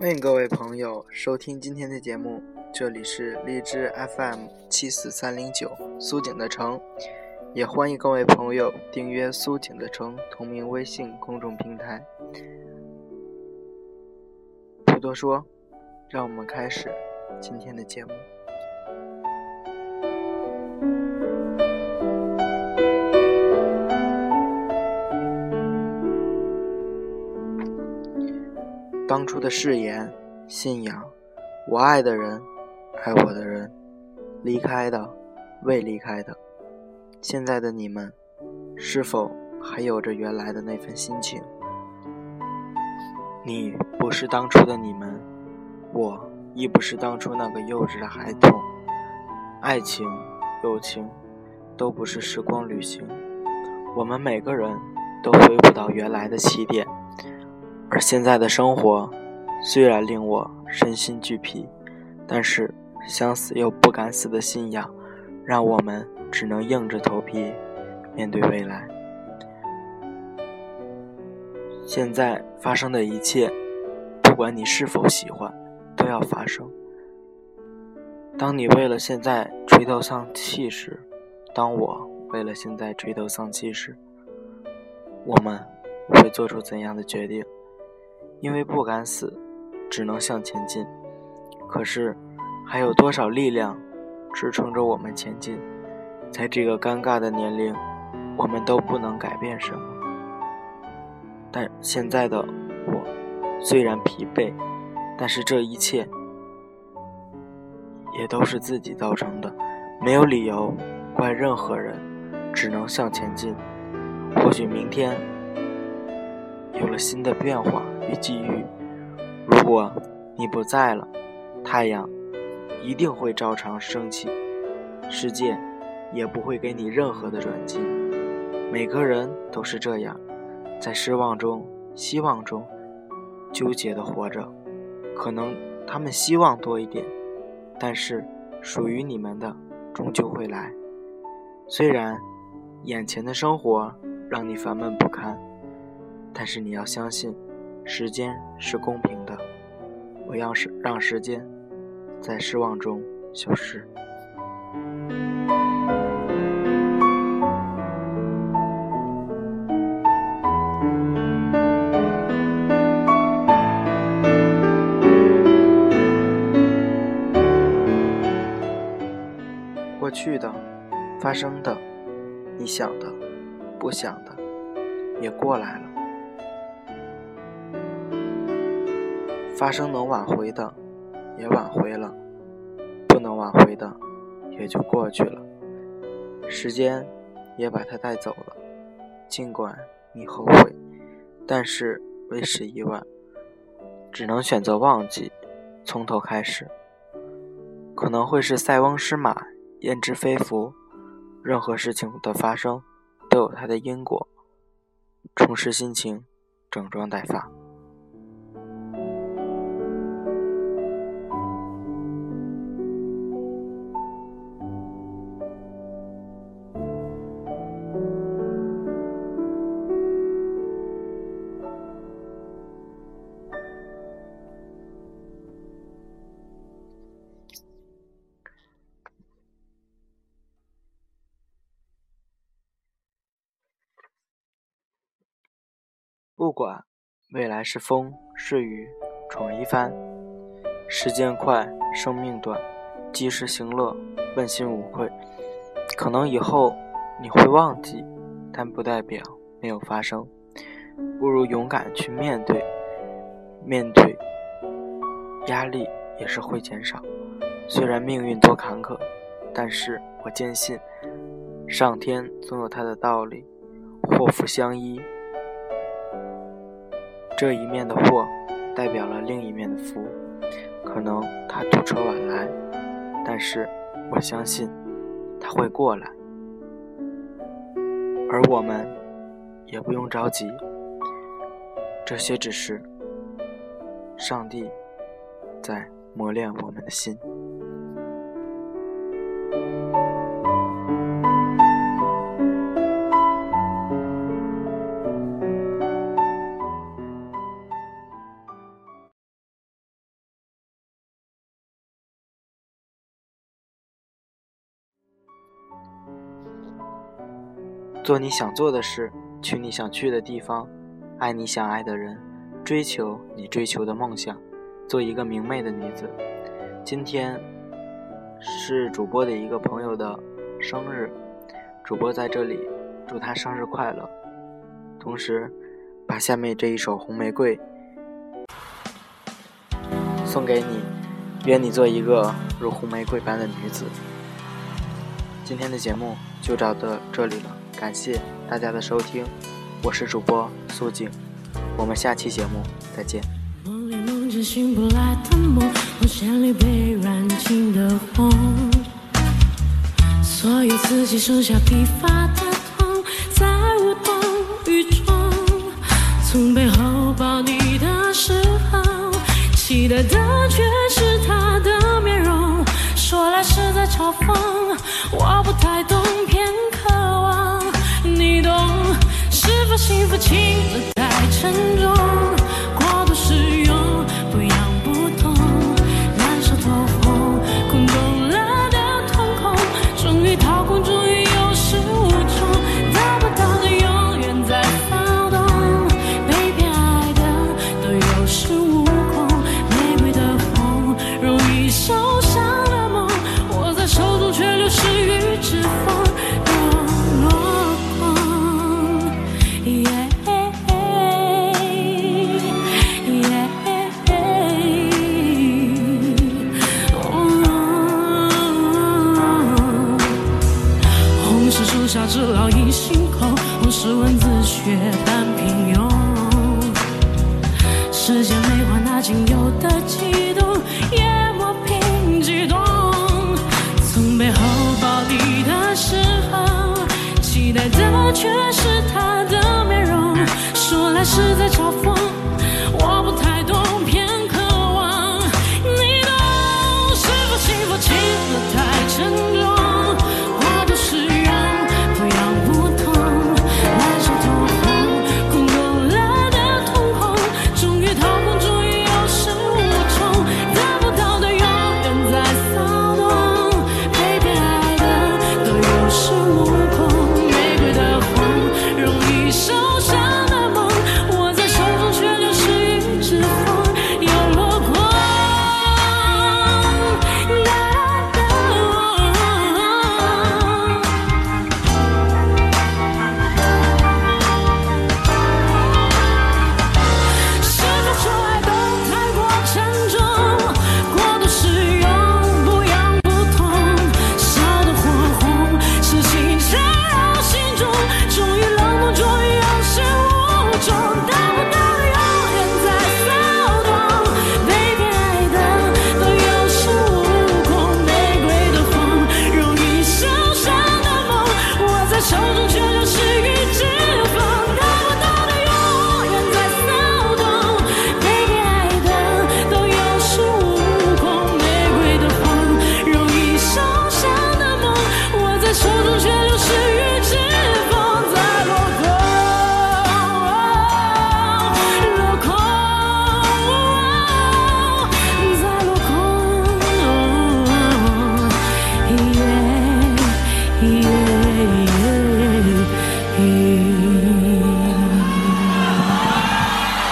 欢迎各位朋友收听今天的节目，这里是荔枝 FM 七四三零九苏景的城，也欢迎各位朋友订阅苏景的城同名微信公众平台。不多说，让我们开始今天的节目。当初的誓言、信仰，我爱的人，爱我的人，离开的，未离开的，现在的你们，是否还有着原来的那份心情？你不是当初的你们，我亦不是当初那个幼稚的孩童。爱情、友情，都不是时光旅行，我们每个人都回不到原来的起点。而现在的生活，虽然令我身心俱疲，但是想死又不敢死的信仰，让我们只能硬着头皮面对未来。现在发生的一切，不管你是否喜欢，都要发生。当你为了现在垂头丧气时，当我为了现在垂头丧气时，我们会做出怎样的决定？因为不敢死，只能向前进。可是，还有多少力量支撑着我们前进？在这个尴尬的年龄，我们都不能改变什么。但现在的我，虽然疲惫，但是这一切也都是自己造成的，没有理由怪任何人，只能向前进。或许明天有了新的变化。与机遇，如果你不在了，太阳一定会照常升起，世界也不会给你任何的转机。每个人都是这样，在失望中、希望中纠结的活着。可能他们希望多一点，但是属于你们的终究会来。虽然眼前的生活让你烦闷不堪，但是你要相信。时间是公平的，我要是让时间在失望中消失。过去的、发生的、你想的、不想的，也过来了。发生能挽回的，也挽回了；不能挽回的，也就过去了。时间也把它带走了。尽管你后悔，但是为时已晚，只能选择忘记，从头开始。可能会是塞翁失马，焉知非福。任何事情的发生，都有它的因果。重拾心情，整装待发。不管未来是风是雨，闯一番。时间快，生命短，及时行乐，问心无愧。可能以后你会忘记，但不代表没有发生。不如勇敢去面对，面对压力也是会减少。虽然命运多坎坷，但是我坚信，上天总有他的道理，祸福相依。这一面的祸，代表了另一面的福。可能他堵车晚来，但是我相信他会过来。而我们也不用着急，这些只是上帝在磨练我们的心。做你想做的事，去你想去的地方，爱你想爱的人，追求你追求的梦想，做一个明媚的女子。今天是主播的一个朋友的生日，主播在这里祝他生日快乐，同时把下面这一首《红玫瑰》送给你，愿你做一个如红玫瑰般的女子。今天的节目就到的这里了。感谢大家的收听，我是主播苏静，我们下期节目再见。梦里梦见醒不来的梦，红线里被染尽的红，所有自己剩下疲乏的痛，在无动于衷。从背后抱你的时候，期待的却是他的面容，说来是在嘲讽，我不太懂。幸福轻了太沉重，时间美化那仅有的